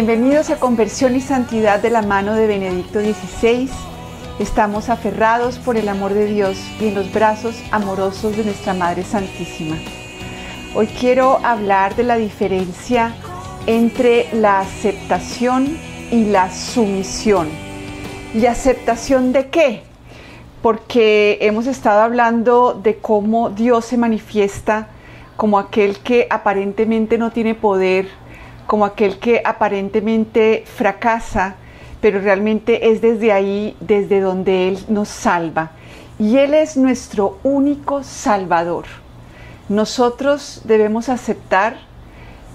Bienvenidos a Conversión y Santidad de la mano de Benedicto XVI. Estamos aferrados por el amor de Dios y en los brazos amorosos de nuestra Madre Santísima. Hoy quiero hablar de la diferencia entre la aceptación y la sumisión. ¿Y aceptación de qué? Porque hemos estado hablando de cómo Dios se manifiesta como aquel que aparentemente no tiene poder, como aquel que aparentemente fracasa, pero realmente es desde ahí, desde donde Él nos salva. Y Él es nuestro único salvador. Nosotros debemos aceptar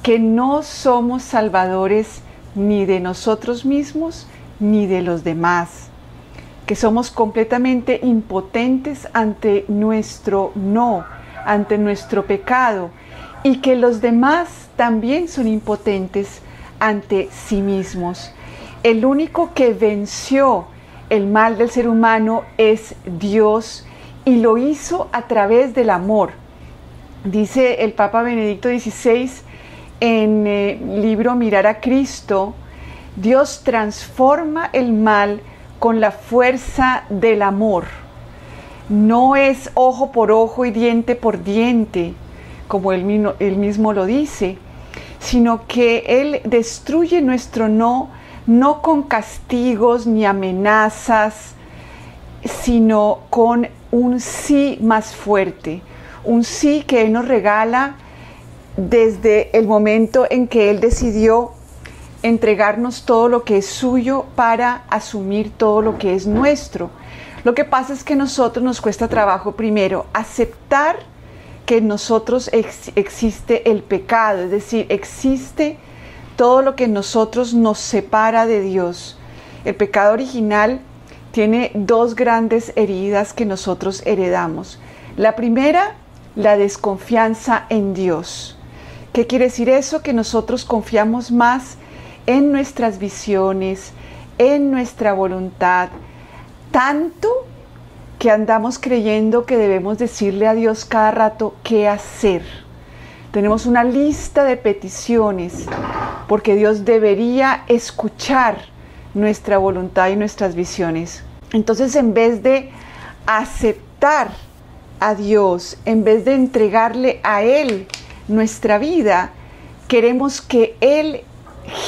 que no somos salvadores ni de nosotros mismos ni de los demás, que somos completamente impotentes ante nuestro no, ante nuestro pecado, y que los demás también son impotentes ante sí mismos. El único que venció el mal del ser humano es Dios y lo hizo a través del amor. Dice el Papa Benedicto XVI en el libro Mirar a Cristo, Dios transforma el mal con la fuerza del amor. No es ojo por ojo y diente por diente, como él mismo, lo dice, sino que Él destruye nuestro no, no con castigos ni amenazas, sino con un sí más fuerte, un sí que Él nos regala desde el momento en que Él decidió entregarnos todo lo que es suyo para asumir todo lo que es nuestro. Lo que pasa es que a nosotros nos cuesta trabajo primero aceptar que en nosotros existe el pecado, es decir, existe todo lo que en nosotros nos separa de Dios. El pecado original tiene dos grandes heridas que nosotros heredamos. La primera, la desconfianza en Dios. ¿Qué quiere decir eso? Que nosotros confiamos más en nuestras visiones, en nuestra voluntad, tanto que andamos creyendo que debemos decirle a Dios cada rato qué hacer. Tenemos una lista de peticiones porque Dios debería escuchar nuestra voluntad y nuestras visiones. Entonces, en vez de aceptar a Dios, en vez de entregarle a Él nuestra vida, queremos que Él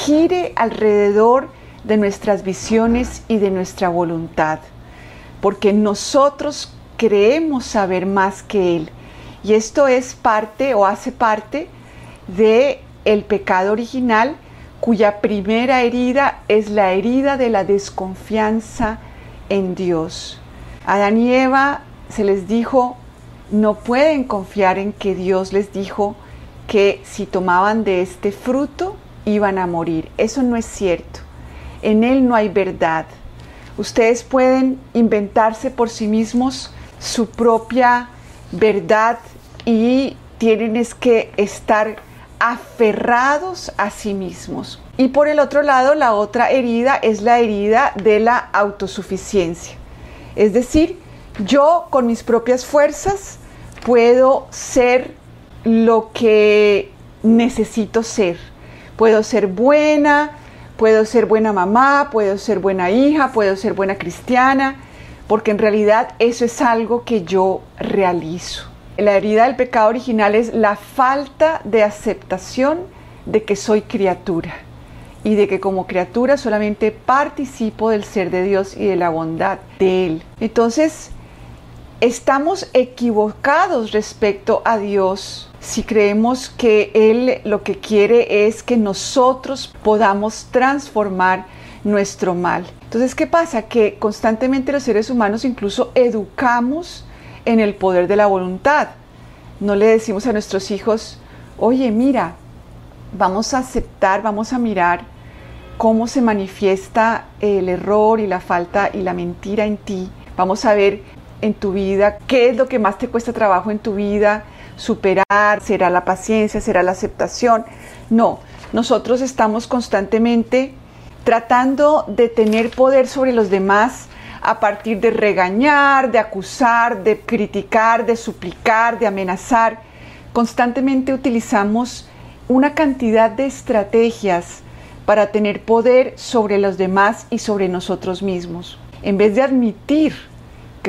gire alrededor de nuestras visiones y de nuestra voluntad porque nosotros creemos saber más que Él. Y esto es parte o hace parte de el pecado original cuya primera herida es la herida de la desconfianza en Dios. Adán y Eva se les dijo, no pueden confiar en que Dios les dijo que si tomaban de este fruto iban a morir. Eso no es cierto. En Él no hay verdad. Ustedes pueden inventarse por sí mismos su propia verdad y tienen es que estar aferrados a sí mismos. Y por el otro lado, la otra herida es la herida de la autosuficiencia. Es decir, yo con mis propias fuerzas puedo ser lo que necesito ser. Puedo ser buena, Puedo ser buena mamá, puedo ser buena hija, puedo ser buena cristiana, porque en realidad eso es algo que yo realizo. La herida del pecado original es la falta de aceptación de que soy criatura y de que como criatura solamente participo del ser de Dios y de la bondad de Él. Entonces, estamos equivocados respecto a Dios si creemos que Él lo que quiere es que nosotros podamos transformar nuestro mal. Entonces, ¿qué pasa? Que constantemente los seres humanos incluso educamos en el poder de la voluntad. No le decimos a nuestros hijos, oye, mira, vamos a aceptar, vamos a mirar cómo se manifiesta el error y la falta y la mentira en ti. Vamos a ver en tu vida qué es lo que más te cuesta trabajo en tu vida, superar, será la paciencia, será la aceptación. No, nosotros estamos constantemente tratando de tener poder sobre los demás a partir de regañar, de acusar, de criticar, de suplicar, de amenazar. Constantemente utilizamos una cantidad de estrategias para tener poder sobre los demás y sobre nosotros mismos. En vez de admitir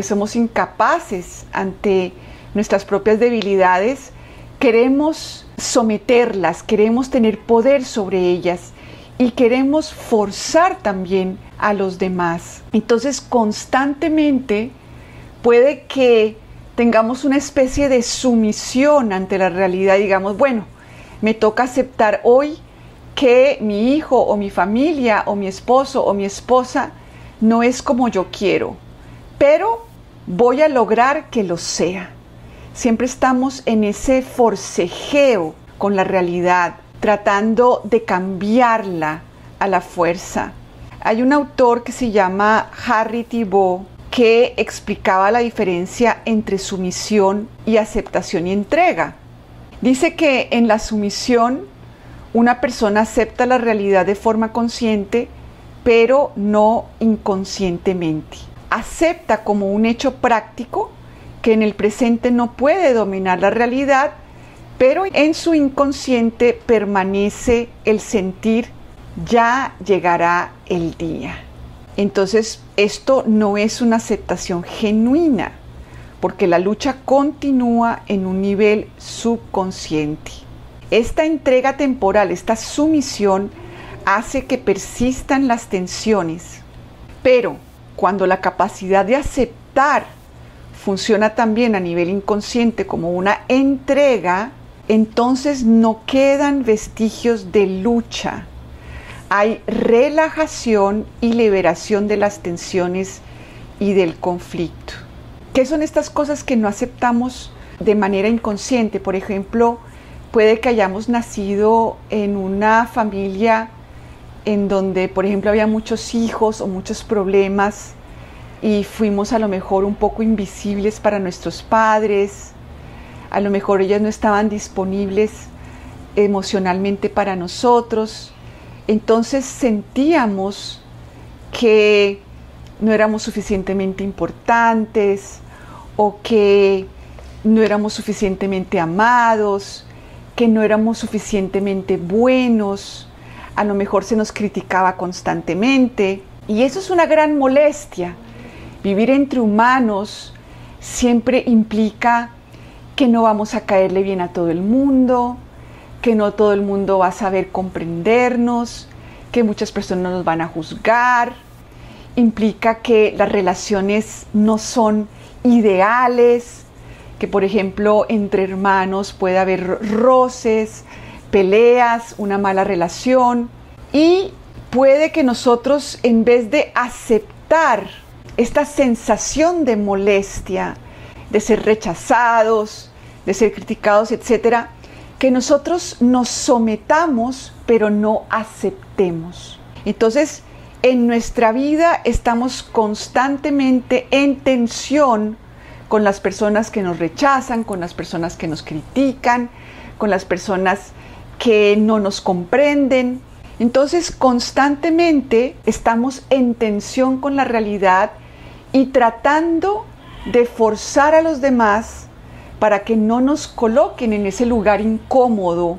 somos incapaces ante nuestras propias debilidades, queremos someterlas, queremos tener poder sobre ellas y queremos forzar también a los demás. Entonces constantemente puede que tengamos una especie de sumisión ante la realidad, digamos, bueno, me toca aceptar hoy que mi hijo o mi familia o mi esposo o mi esposa no es como yo quiero, pero voy a lograr que lo sea. Siempre estamos en ese forcejeo con la realidad, tratando de cambiarla a la fuerza. Hay un autor que se llama Harry Thibault que explicaba la diferencia entre sumisión y aceptación y entrega. Dice que en la sumisión una persona acepta la realidad de forma consciente, pero no inconscientemente. Acepta como un hecho práctico que en el presente no puede dominar la realidad, pero en su inconsciente permanece el sentir ya llegará el día. Entonces, esto no es una aceptación genuina, porque la lucha continúa en un nivel subconsciente. Esta entrega temporal, esta sumisión, hace que persistan las tensiones, pero cuando la capacidad de aceptar funciona también a nivel inconsciente como una entrega, entonces no quedan vestigios de lucha, hay relajación y liberación de las tensiones y del conflicto. ¿Qué son estas cosas que no aceptamos de manera inconsciente? Por ejemplo, puede que hayamos nacido en una familia en donde, por ejemplo, había muchos hijos o muchos problemas y fuimos a lo mejor un poco invisibles para nuestros padres, a lo mejor ellos no estaban disponibles emocionalmente para nosotros. Entonces sentíamos que no éramos suficientemente importantes o que no éramos suficientemente amados, que no éramos suficientemente buenos, a lo mejor se nos criticaba constantemente. Y eso es una gran molestia. Vivir entre humanos siempre implica que no vamos a caerle bien a todo el mundo, que no todo el mundo va a saber comprendernos, que muchas personas nos van a juzgar, implica que las relaciones no son ideales, que por ejemplo entre hermanos puede haber roces, peleas, una mala relación y puede que nosotros en vez de aceptar esta sensación de molestia, de ser rechazados, de ser criticados, etcétera, que nosotros nos sometamos, pero no aceptemos. Entonces, en nuestra vida estamos constantemente en tensión con las personas que nos rechazan, con las personas que nos critican, con las personas que no nos comprenden. Entonces, constantemente estamos en tensión con la realidad y tratando de forzar a los demás para que no nos coloquen en ese lugar incómodo,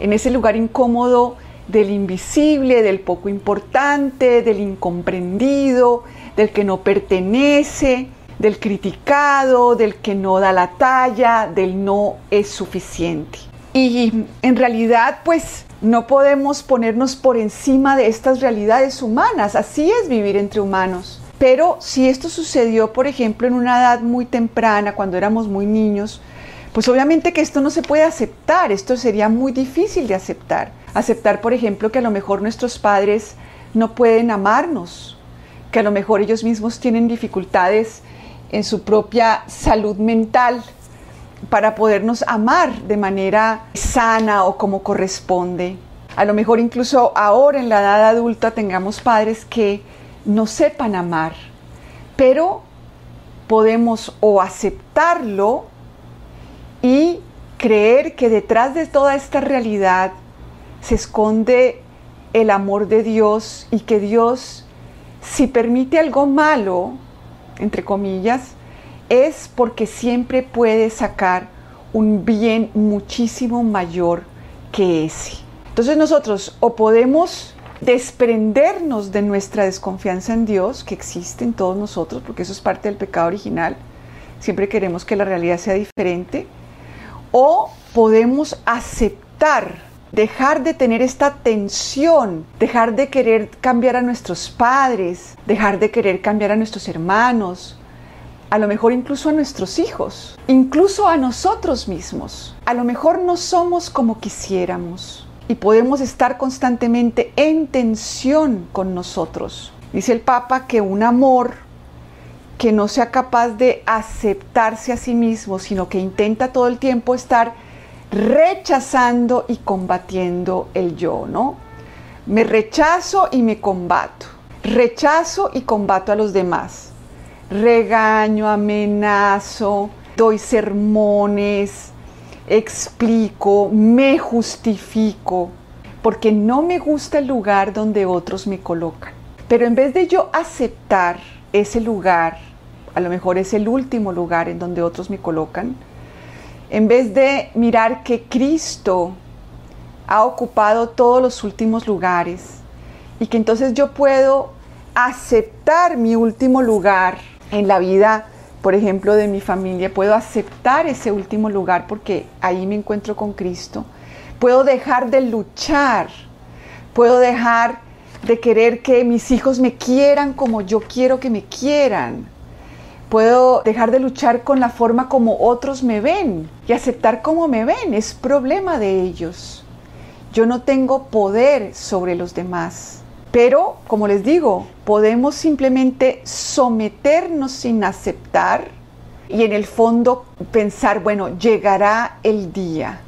en ese lugar incómodo del invisible, del poco importante, del incomprendido, del que no pertenece, del criticado, del que no da la talla, del no es suficiente. Y en realidad, pues no podemos ponernos por encima de estas realidades humanas. Así es vivir entre humanos. Pero si esto sucedió, por ejemplo, en una edad muy temprana, cuando éramos muy niños, pues obviamente que esto no se puede aceptar, esto sería muy difícil de aceptar. Aceptar, por ejemplo, que a lo mejor nuestros padres no pueden amarnos, que a lo mejor ellos mismos tienen dificultades en su propia salud mental para podernos amar de manera sana o como corresponde. A lo mejor incluso ahora en la edad adulta tengamos padres que no sepan amar, pero podemos o aceptarlo y creer que detrás de toda esta realidad se esconde el amor de Dios y que Dios, si permite algo malo, entre comillas, es porque siempre puede sacar un bien muchísimo mayor que ese. Entonces nosotros o podemos desprendernos de nuestra desconfianza en Dios, que existe en todos nosotros, porque eso es parte del pecado original. Siempre queremos que la realidad sea diferente. O podemos aceptar, dejar de tener esta tensión, dejar de querer cambiar a nuestros padres, dejar de querer cambiar a nuestros hermanos, a lo mejor incluso a nuestros hijos, incluso a nosotros mismos. A lo mejor no somos como quisiéramos y podemos estar constantemente en tensión con nosotros. Dice el Papa que un amor que no sea capaz de aceptarse a sí mismo, sino que intenta todo el tiempo estar rechazando y combatiendo el yo, ¿no? Me rechazo y me combato. Rechazo y combato a los demás regaño, amenazo, doy sermones, explico, me justifico, porque no me gusta el lugar donde otros me colocan. Pero en vez de yo aceptar ese lugar, a lo mejor es el último lugar en donde otros me colocan, en vez de mirar que Cristo ha ocupado todos los últimos lugares y que entonces yo puedo aceptar mi último lugar en la vida, por ejemplo, de mi familia, puedo aceptar ese último lugar porque ahí me encuentro con Cristo. Puedo dejar de luchar, puedo dejar de querer que mis hijos me quieran como yo quiero que me quieran. Puedo dejar de luchar con la forma como otros me ven y aceptar como me ven. Es problema de ellos. Yo no tengo poder sobre los demás. Pero, como les digo, podemos simplemente someternos sin aceptar y en el fondo pensar, bueno, llegará el día.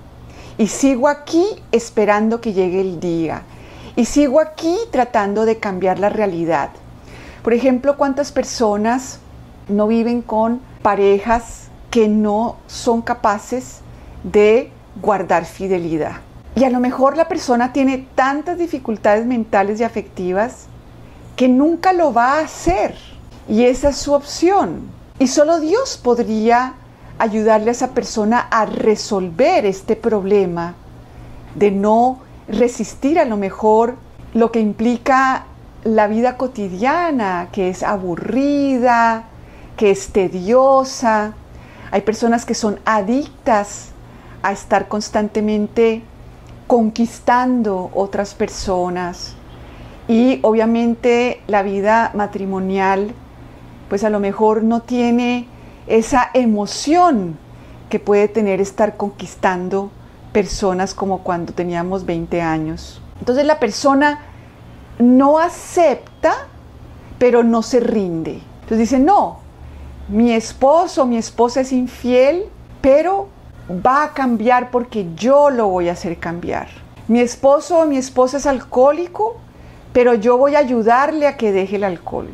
Y sigo aquí esperando que llegue el día. Y sigo aquí tratando de cambiar la realidad. Por ejemplo, ¿cuántas personas no viven con parejas que no son capaces de guardar fidelidad? Y a lo mejor la persona tiene tantas dificultades mentales y afectivas que nunca lo va a hacer. Y esa es su opción. Y solo Dios podría ayudarle a esa persona a resolver este problema de no resistir a lo mejor lo que implica la vida cotidiana, que es aburrida, que es tediosa. Hay personas que son adictas a estar constantemente conquistando otras personas. Y obviamente la vida matrimonial, pues a lo mejor no tiene esa emoción que puede tener estar conquistando personas como cuando teníamos 20 años. Entonces la persona no acepta, pero no se rinde. Entonces dice, no, mi esposo mi esposa es infiel, pero va a cambiar porque yo lo voy a hacer cambiar. Mi esposo o mi esposa es alcohólico, pero yo voy a ayudarle a que deje el alcohol.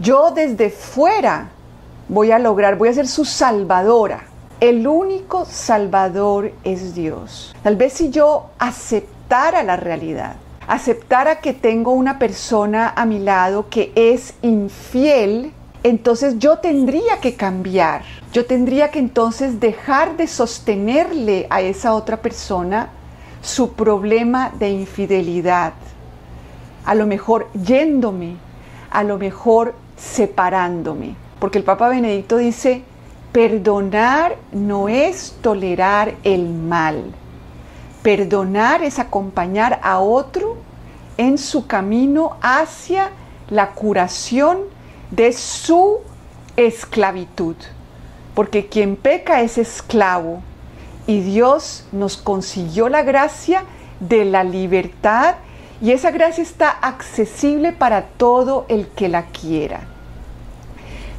Yo desde fuera voy a lograr, voy a ser su salvadora. El único salvador es Dios. Tal vez si yo aceptara la realidad, aceptara que tengo una persona a mi lado que es infiel, entonces yo tendría que cambiar. Yo tendría que entonces dejar de sostenerle a esa otra persona su problema de infidelidad. A lo mejor yéndome, a lo mejor separándome. Porque el Papa Benedicto dice, perdonar no es tolerar el mal. Perdonar es acompañar a otro en su camino hacia la curación de su esclavitud. Porque quien peca es esclavo y Dios nos consiguió la gracia de la libertad y esa gracia está accesible para todo el que la quiera.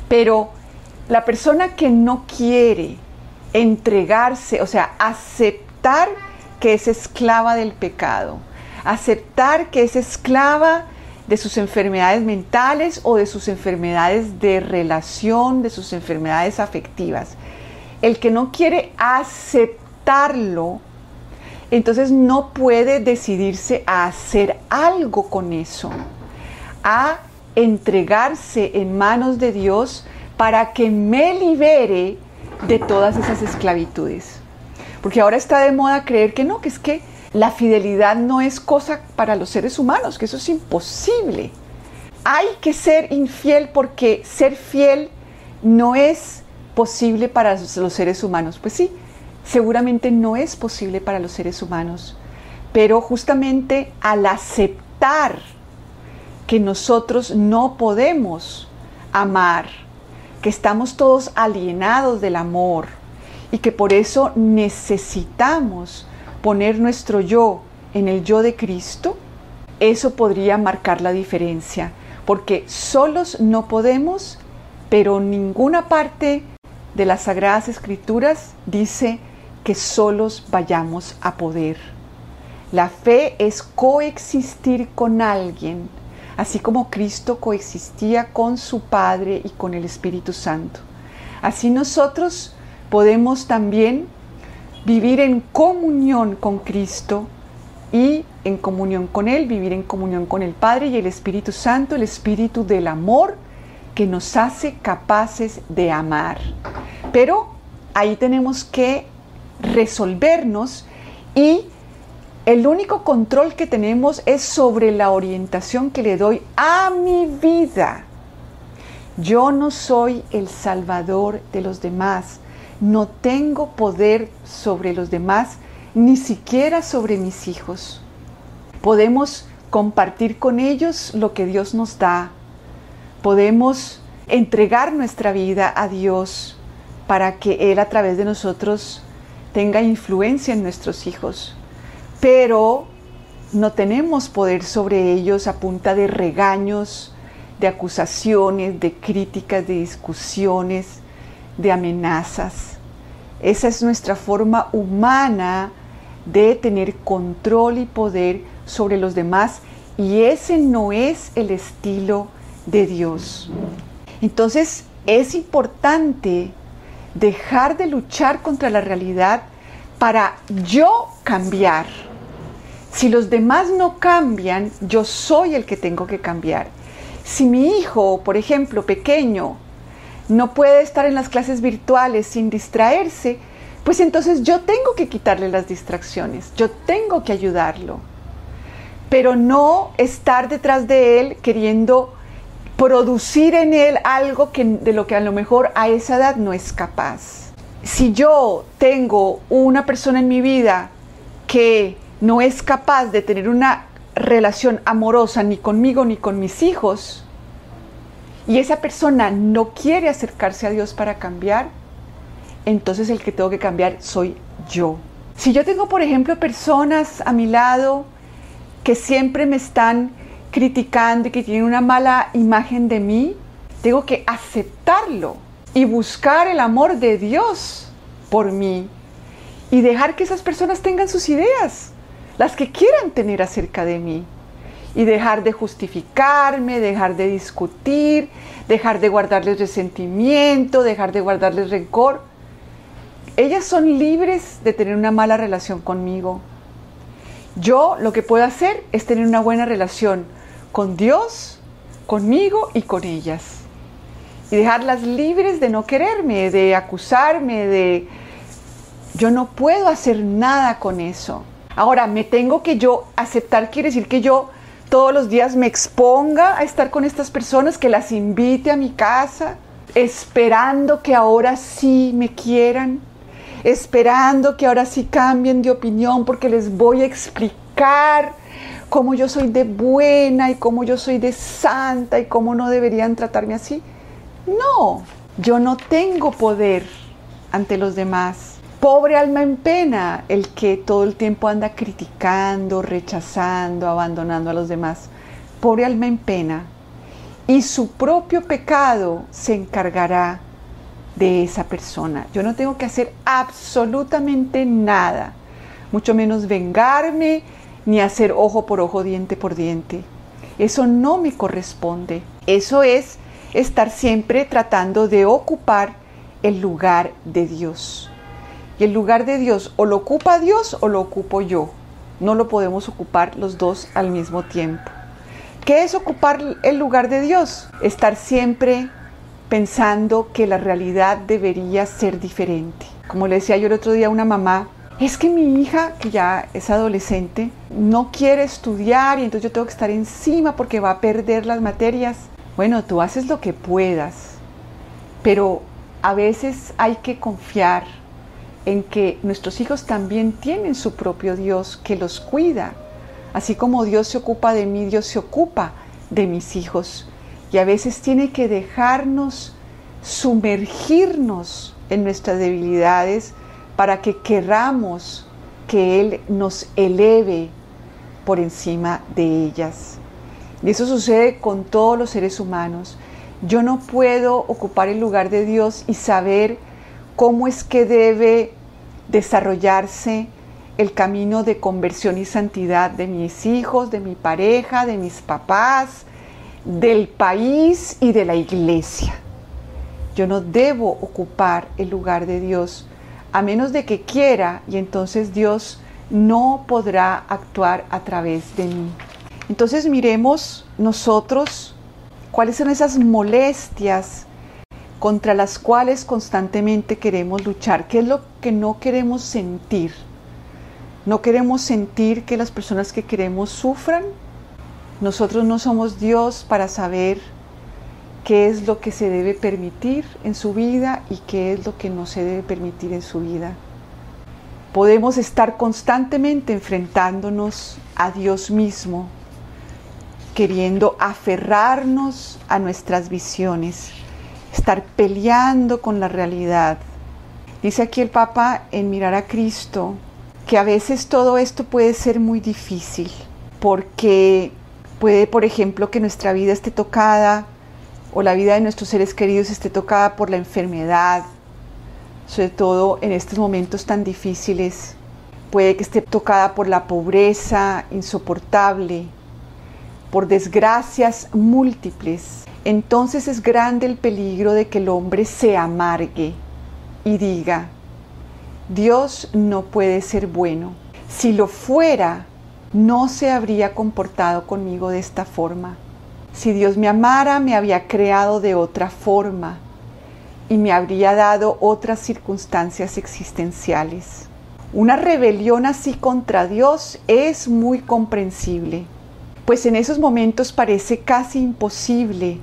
Pero la persona que no quiere entregarse, o sea, aceptar que es esclava del pecado, aceptar que es esclava de sus enfermedades mentales o de sus enfermedades de relación, de sus enfermedades afectivas. El que no quiere aceptarlo, entonces no puede decidirse a hacer algo con eso, a entregarse en manos de Dios para que me libere de todas esas esclavitudes. Porque ahora está de moda creer que no, que es que la fidelidad no es cosa para los seres humanos, que eso es imposible. Hay que ser infiel porque ser fiel no es posible para los seres humanos. Pues sí, seguramente no es posible para los seres humanos, pero justamente al aceptar que nosotros no podemos amar, que estamos todos alienados del amor y que por eso necesitamos poner nuestro yo en el yo de Cristo, eso podría marcar la diferencia, porque solos no podemos, pero ninguna parte de las Sagradas Escrituras dice que solos vayamos a poder. La fe es coexistir con alguien, así como Cristo coexistía con su Padre y con el Espíritu Santo. Así nosotros podemos también vivir en comunión con Cristo y en comunión con Él, vivir en comunión con el Padre y el Espíritu Santo, el Espíritu del amor que nos hace capaces de amar. Pero ahí tenemos que resolvernos y el único control que tenemos es sobre la orientación que le doy a mi vida. Yo no soy el salvador de los demás. No tengo poder sobre los demás, ni siquiera sobre mis hijos. Podemos compartir con ellos lo que Dios nos da. Podemos entregar nuestra vida a Dios para que Él a través de nosotros tenga influencia en nuestros hijos. Pero no tenemos poder sobre ellos a punta de regaños, de acusaciones, de críticas, de discusiones, de amenazas. Esa es nuestra forma humana de tener control y poder sobre los demás y ese no es el estilo de Dios. Entonces es importante dejar de luchar contra la realidad para yo cambiar. Si los demás no cambian, yo soy el que tengo que cambiar. Si mi hijo, por ejemplo, pequeño, no puede estar en las clases virtuales sin distraerse, pues entonces yo tengo que quitarle las distracciones, yo tengo que ayudarlo, pero no estar detrás de él queriendo producir en él algo que, de lo que a lo mejor a esa edad no es capaz. Si yo tengo una persona en mi vida que no es capaz de tener una relación amorosa ni conmigo ni con mis hijos, y esa persona no quiere acercarse a Dios para cambiar, entonces el que tengo que cambiar soy yo. Si yo tengo, por ejemplo, personas a mi lado que siempre me están criticando y que tienen una mala imagen de mí, tengo que aceptarlo y buscar el amor de Dios por mí y dejar que esas personas tengan sus ideas, las que quieran tener acerca de mí y dejar de justificarme, dejar de discutir, dejar de guardarles resentimiento, dejar de guardarles rencor. Ellas son libres de tener una mala relación conmigo. Yo lo que puedo hacer es tener una buena relación con Dios, conmigo y con ellas. Y dejarlas libres de no quererme, de acusarme, de... Yo no puedo hacer nada con eso. Ahora, me tengo que yo aceptar, quiere decir que yo todos los días me exponga a estar con estas personas, que las invite a mi casa, esperando que ahora sí me quieran, esperando que ahora sí cambien de opinión porque les voy a explicar cómo yo soy de buena y cómo yo soy de santa y cómo no deberían tratarme así. No, yo no tengo poder ante los demás. Pobre alma en pena, el que todo el tiempo anda criticando, rechazando, abandonando a los demás. Pobre alma en pena. Y su propio pecado se encargará de esa persona. Yo no tengo que hacer absolutamente nada, mucho menos vengarme ni hacer ojo por ojo, diente por diente. Eso no me corresponde. Eso es estar siempre tratando de ocupar el lugar de Dios. Y el lugar de Dios o lo ocupa Dios o lo ocupo yo. No lo podemos ocupar los dos al mismo tiempo. ¿Qué es ocupar el lugar de Dios? Estar siempre pensando que la realidad debería ser diferente. Como le decía yo el otro día a una mamá, es que mi hija, que ya es adolescente, no quiere estudiar y entonces yo tengo que estar encima porque va a perder las materias. Bueno, tú haces lo que puedas, pero a veces hay que confiar en que nuestros hijos también tienen su propio Dios que los cuida. Así como Dios se ocupa de mí, Dios se ocupa de mis hijos. Y a veces tiene que dejarnos sumergirnos en nuestras debilidades para que querramos que Él nos eleve por encima de ellas. Y eso sucede con todos los seres humanos. Yo no puedo ocupar el lugar de Dios y saber cómo es que debe desarrollarse el camino de conversión y santidad de mis hijos, de mi pareja, de mis papás, del país y de la iglesia. Yo no debo ocupar el lugar de Dios a menos de que quiera y entonces Dios no podrá actuar a través de mí. Entonces miremos nosotros cuáles son esas molestias contra las cuales constantemente queremos luchar, qué es lo que no queremos sentir. No queremos sentir que las personas que queremos sufran. Nosotros no somos Dios para saber qué es lo que se debe permitir en su vida y qué es lo que no se debe permitir en su vida. Podemos estar constantemente enfrentándonos a Dios mismo, queriendo aferrarnos a nuestras visiones, estar peleando con la realidad. Dice aquí el Papa en Mirar a Cristo que a veces todo esto puede ser muy difícil, porque puede, por ejemplo, que nuestra vida esté tocada o la vida de nuestros seres queridos esté tocada por la enfermedad, sobre todo en estos momentos tan difíciles. Puede que esté tocada por la pobreza insoportable, por desgracias múltiples. Entonces es grande el peligro de que el hombre se amargue y diga, Dios no puede ser bueno. Si lo fuera, no se habría comportado conmigo de esta forma. Si Dios me amara, me había creado de otra forma y me habría dado otras circunstancias existenciales. Una rebelión así contra Dios es muy comprensible, pues en esos momentos parece casi imposible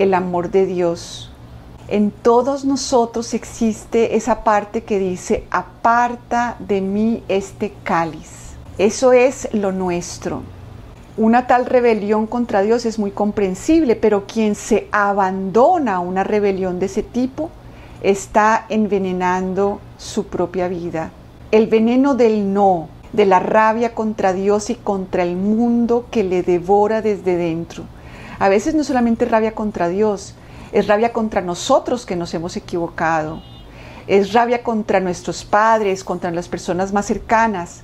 el amor de Dios. En todos nosotros existe esa parte que dice, aparta de mí este cáliz. Eso es lo nuestro. Una tal rebelión contra Dios es muy comprensible, pero quien se abandona a una rebelión de ese tipo está envenenando su propia vida. El veneno del no, de la rabia contra Dios y contra el mundo que le devora desde dentro. A veces no solamente rabia contra Dios, es rabia contra nosotros que nos hemos equivocado. Es rabia contra nuestros padres, contra las personas más cercanas,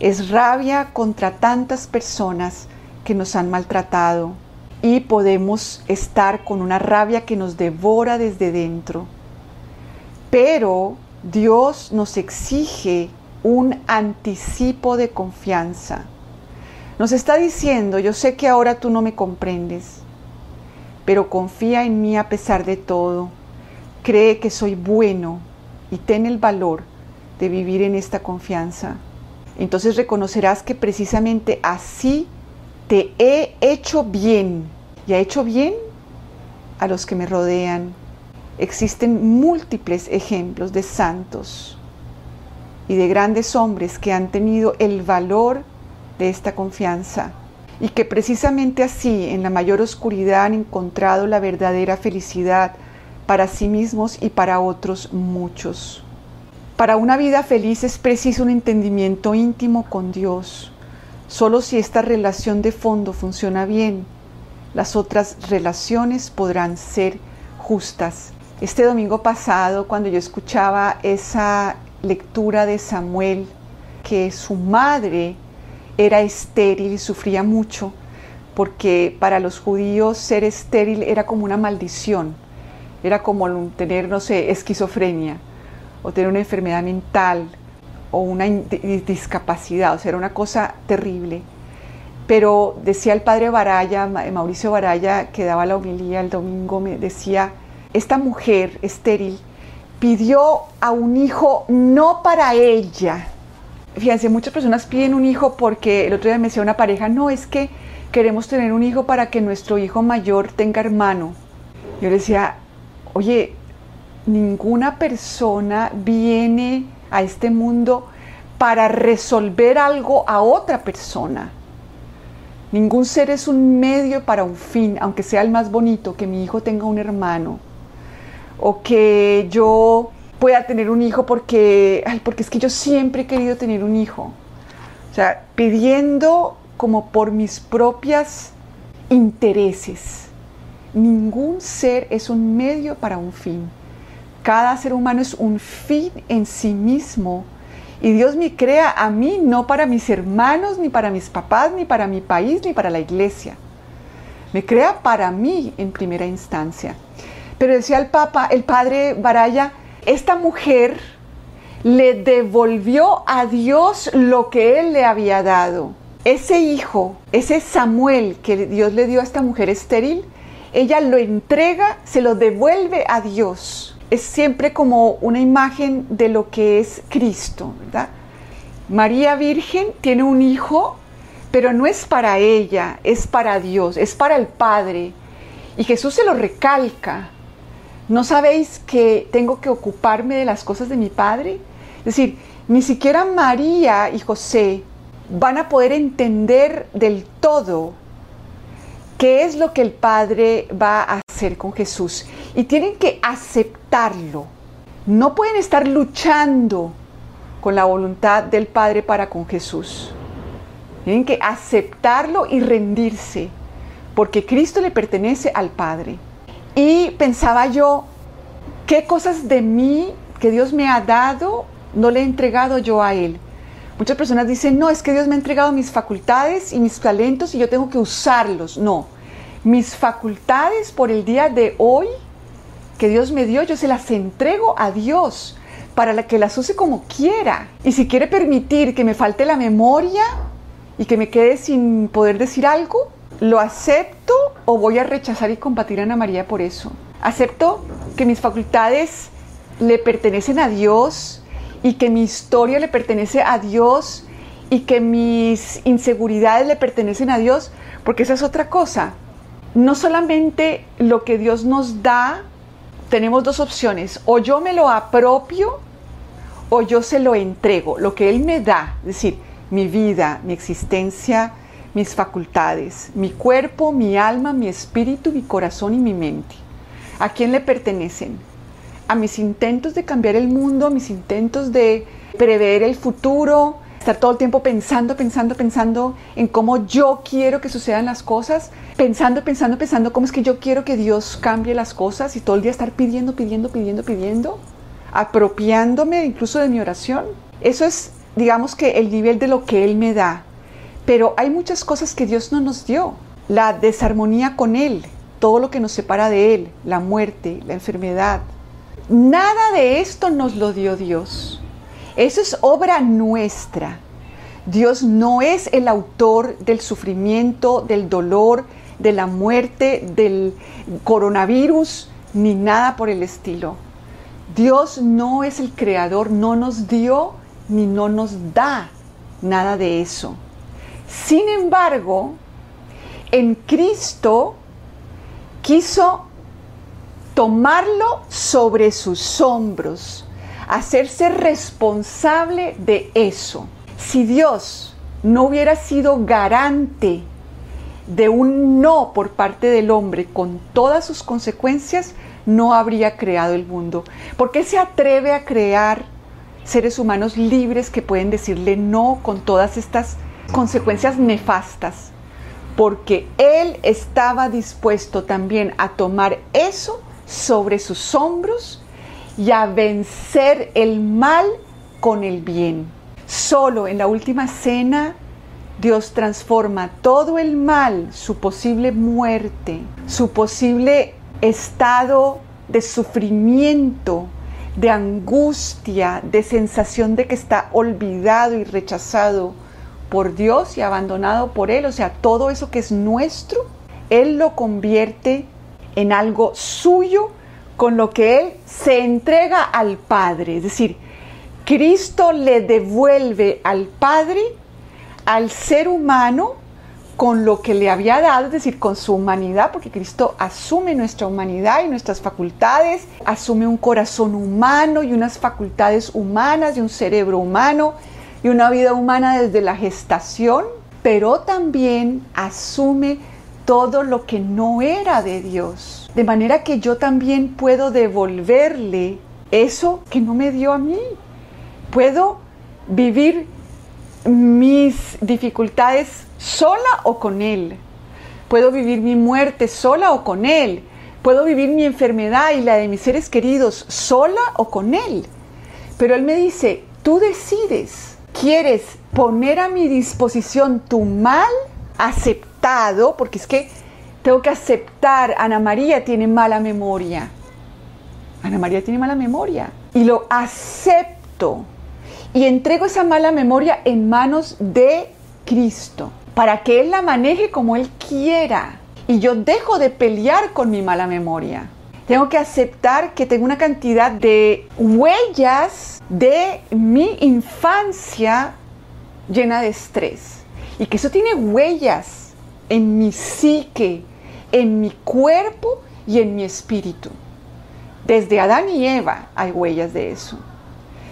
es rabia contra tantas personas que nos han maltratado y podemos estar con una rabia que nos devora desde dentro. Pero Dios nos exige un anticipo de confianza. Nos está diciendo, yo sé que ahora tú no me comprendes, pero confía en mí a pesar de todo. Cree que soy bueno y ten el valor de vivir en esta confianza entonces reconocerás que precisamente así te he hecho bien y ha hecho bien a los que me rodean. Existen múltiples ejemplos de santos y de grandes hombres que han tenido el valor de esta confianza y que precisamente así en la mayor oscuridad han encontrado la verdadera felicidad para sí mismos y para otros muchos. Para una vida feliz es preciso un entendimiento íntimo con Dios. Solo si esta relación de fondo funciona bien, las otras relaciones podrán ser justas. Este domingo pasado, cuando yo escuchaba esa lectura de Samuel, que su madre era estéril y sufría mucho, porque para los judíos ser estéril era como una maldición, era como tener, no sé, esquizofrenia o tener una enfermedad mental o una discapacidad, o sea, era una cosa terrible. Pero decía el padre Baraya, Mauricio Baraya, que daba la homilía el domingo, me decía, esta mujer estéril pidió a un hijo no para ella, Fíjense, muchas personas piden un hijo porque el otro día me decía una pareja, no, es que queremos tener un hijo para que nuestro hijo mayor tenga hermano. Yo le decía, oye, ninguna persona viene a este mundo para resolver algo a otra persona. Ningún ser es un medio para un fin, aunque sea el más bonito, que mi hijo tenga un hermano. O que yo pueda tener un hijo porque, porque es que yo siempre he querido tener un hijo. O sea, pidiendo como por mis propias intereses. Ningún ser es un medio para un fin. Cada ser humano es un fin en sí mismo. Y Dios me crea a mí no para mis hermanos, ni para mis papás, ni para mi país, ni para la iglesia. Me crea para mí en primera instancia. Pero decía el Papa, el padre Baraya, esta mujer le devolvió a Dios lo que él le había dado. Ese hijo, ese Samuel que Dios le dio a esta mujer estéril, ella lo entrega, se lo devuelve a Dios. Es siempre como una imagen de lo que es Cristo, ¿verdad? María Virgen tiene un hijo, pero no es para ella, es para Dios, es para el Padre. Y Jesús se lo recalca. ¿No sabéis que tengo que ocuparme de las cosas de mi Padre? Es decir, ni siquiera María y José van a poder entender del todo qué es lo que el Padre va a hacer con Jesús. Y tienen que aceptarlo. No pueden estar luchando con la voluntad del Padre para con Jesús. Tienen que aceptarlo y rendirse, porque Cristo le pertenece al Padre. Y pensaba yo, ¿qué cosas de mí que Dios me ha dado no le he entregado yo a Él? Muchas personas dicen, no, es que Dios me ha entregado mis facultades y mis talentos y yo tengo que usarlos. No, mis facultades por el día de hoy que Dios me dio, yo se las entrego a Dios para que las use como quiera. Y si quiere permitir que me falte la memoria y que me quede sin poder decir algo, lo acepto o voy a rechazar y combatir a Ana María por eso. Acepto que mis facultades le pertenecen a Dios y que mi historia le pertenece a Dios y que mis inseguridades le pertenecen a Dios, porque esa es otra cosa. No solamente lo que Dios nos da, tenemos dos opciones, o yo me lo apropio o yo se lo entrego, lo que Él me da, es decir, mi vida, mi existencia, mis facultades, mi cuerpo, mi alma, mi espíritu, mi corazón y mi mente. ¿A quién le pertenecen? A mis intentos de cambiar el mundo, a mis intentos de prever el futuro, estar todo el tiempo pensando, pensando, pensando en cómo yo quiero que sucedan las cosas, pensando, pensando, pensando cómo es que yo quiero que Dios cambie las cosas y todo el día estar pidiendo, pidiendo, pidiendo, pidiendo, apropiándome incluso de mi oración. Eso es, digamos que el nivel de lo que Él me da. Pero hay muchas cosas que Dios no nos dio. La desarmonía con Él, todo lo que nos separa de Él, la muerte, la enfermedad. Nada de esto nos lo dio Dios. Eso es obra nuestra. Dios no es el autor del sufrimiento, del dolor, de la muerte, del coronavirus, ni nada por el estilo. Dios no es el creador, no nos dio ni no nos da nada de eso. Sin embargo, en Cristo quiso tomarlo sobre sus hombros, hacerse responsable de eso. Si Dios no hubiera sido garante de un no por parte del hombre con todas sus consecuencias, no habría creado el mundo. ¿Por qué se atreve a crear seres humanos libres que pueden decirle no con todas estas consecuencias nefastas, porque él estaba dispuesto también a tomar eso sobre sus hombros y a vencer el mal con el bien. Solo en la última cena Dios transforma todo el mal, su posible muerte, su posible estado de sufrimiento, de angustia, de sensación de que está olvidado y rechazado por Dios y abandonado por Él, o sea, todo eso que es nuestro, Él lo convierte en algo suyo con lo que Él se entrega al Padre. Es decir, Cristo le devuelve al Padre, al ser humano, con lo que le había dado, es decir, con su humanidad, porque Cristo asume nuestra humanidad y nuestras facultades, asume un corazón humano y unas facultades humanas y un cerebro humano y una vida humana desde la gestación, pero también asume todo lo que no era de Dios. De manera que yo también puedo devolverle eso que no me dio a mí. Puedo vivir mis dificultades sola o con Él. Puedo vivir mi muerte sola o con Él. Puedo vivir mi enfermedad y la de mis seres queridos sola o con Él. Pero Él me dice, tú decides, ¿quieres poner a mi disposición tu mal aceptado? Porque es que tengo que aceptar, Ana María tiene mala memoria. Ana María tiene mala memoria. Y lo acepto. Y entrego esa mala memoria en manos de Cristo para que Él la maneje como Él quiera. Y yo dejo de pelear con mi mala memoria. Tengo que aceptar que tengo una cantidad de huellas de mi infancia llena de estrés. Y que eso tiene huellas en mi psique, en mi cuerpo y en mi espíritu. Desde Adán y Eva hay huellas de eso.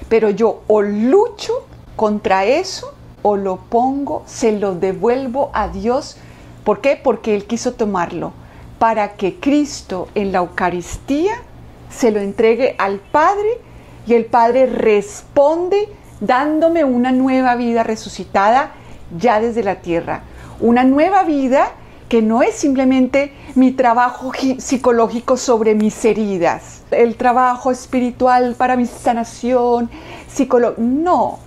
Pero yo o lucho contra eso o lo pongo, se lo devuelvo a Dios. ¿Por qué? Porque Él quiso tomarlo para que Cristo en la Eucaristía se lo entregue al Padre y el Padre responde dándome una nueva vida resucitada ya desde la tierra. Una nueva vida que no es simplemente mi trabajo psicológico sobre mis heridas, el trabajo espiritual para mi sanación, psicológico. No,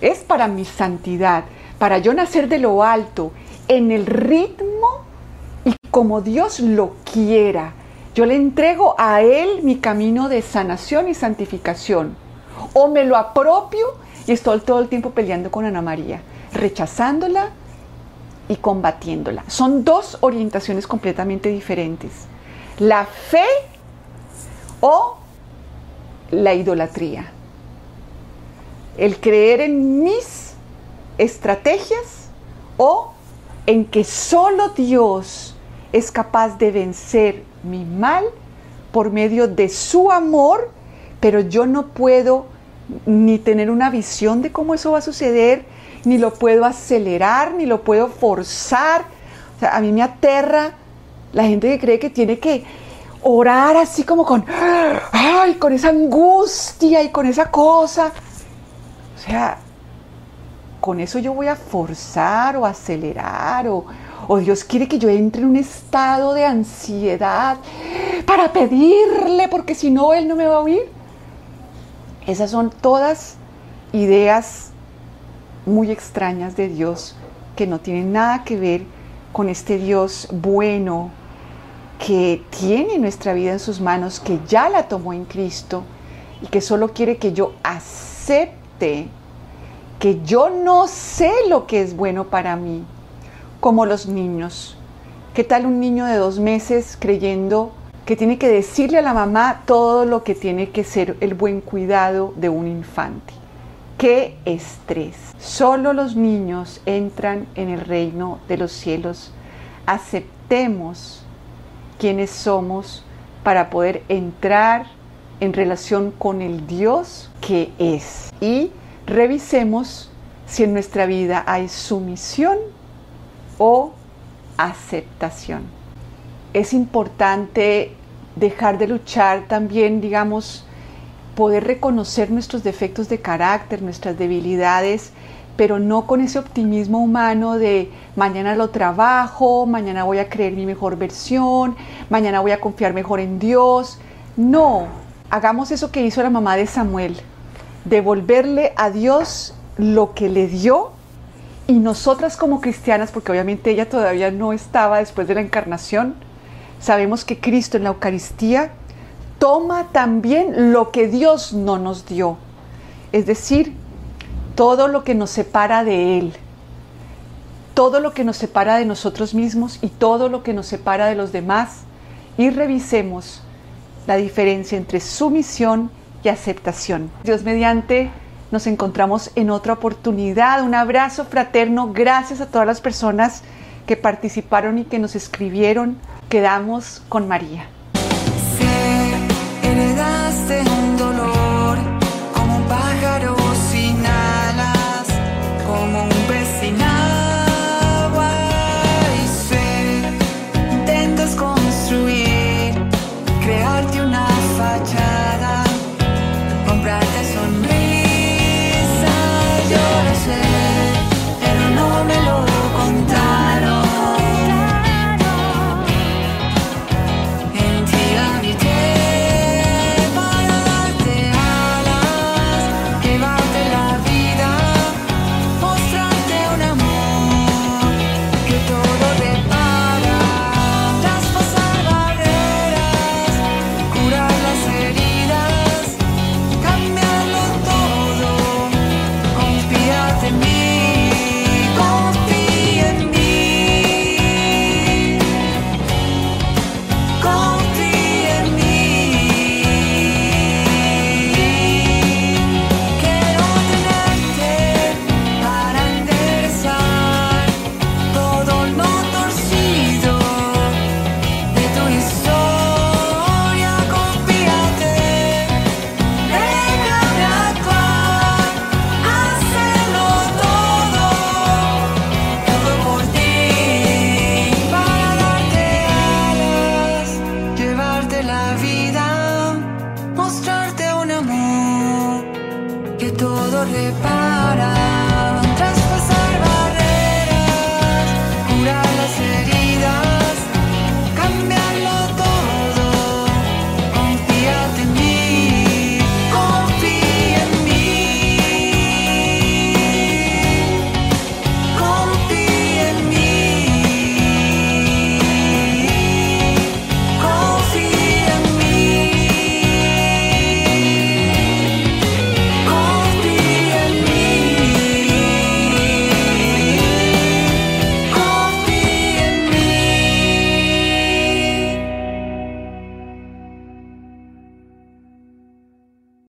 es para mi santidad, para yo nacer de lo alto, en el ritmo y como Dios lo quiera. Yo le entrego a Él mi camino de sanación y santificación. O me lo apropio y estoy todo el tiempo peleando con Ana María, rechazándola y combatiéndola. Son dos orientaciones completamente diferentes. La fe o la idolatría el creer en mis estrategias o en que solo Dios es capaz de vencer mi mal por medio de su amor, pero yo no puedo ni tener una visión de cómo eso va a suceder, ni lo puedo acelerar, ni lo puedo forzar. O sea, a mí me aterra la gente que cree que tiene que orar así como con, ay, con esa angustia y con esa cosa. O sea, con eso yo voy a forzar o acelerar o, o Dios quiere que yo entre en un estado de ansiedad para pedirle porque si no Él no me va a oír. Esas son todas ideas muy extrañas de Dios que no tienen nada que ver con este Dios bueno que tiene nuestra vida en sus manos, que ya la tomó en Cristo y que solo quiere que yo acepte que yo no sé lo que es bueno para mí, como los niños. ¿Qué tal un niño de dos meses creyendo que tiene que decirle a la mamá todo lo que tiene que ser el buen cuidado de un infante? ¡Qué estrés! Solo los niños entran en el reino de los cielos. Aceptemos quienes somos para poder entrar en relación con el Dios que es. Y revisemos si en nuestra vida hay sumisión o aceptación. Es importante dejar de luchar también, digamos, poder reconocer nuestros defectos de carácter, nuestras debilidades, pero no con ese optimismo humano de mañana lo trabajo, mañana voy a creer mi mejor versión, mañana voy a confiar mejor en Dios. No, hagamos eso que hizo la mamá de Samuel, devolverle a Dios lo que le dio y nosotras como cristianas, porque obviamente ella todavía no estaba después de la encarnación, sabemos que Cristo en la Eucaristía toma también lo que Dios no nos dio, es decir, todo lo que nos separa de Él, todo lo que nos separa de nosotros mismos y todo lo que nos separa de los demás, y revisemos la diferencia entre sumisión y aceptación. Dios mediante, nos encontramos en otra oportunidad. Un abrazo fraterno. Gracias a todas las personas que participaron y que nos escribieron. Quedamos con María.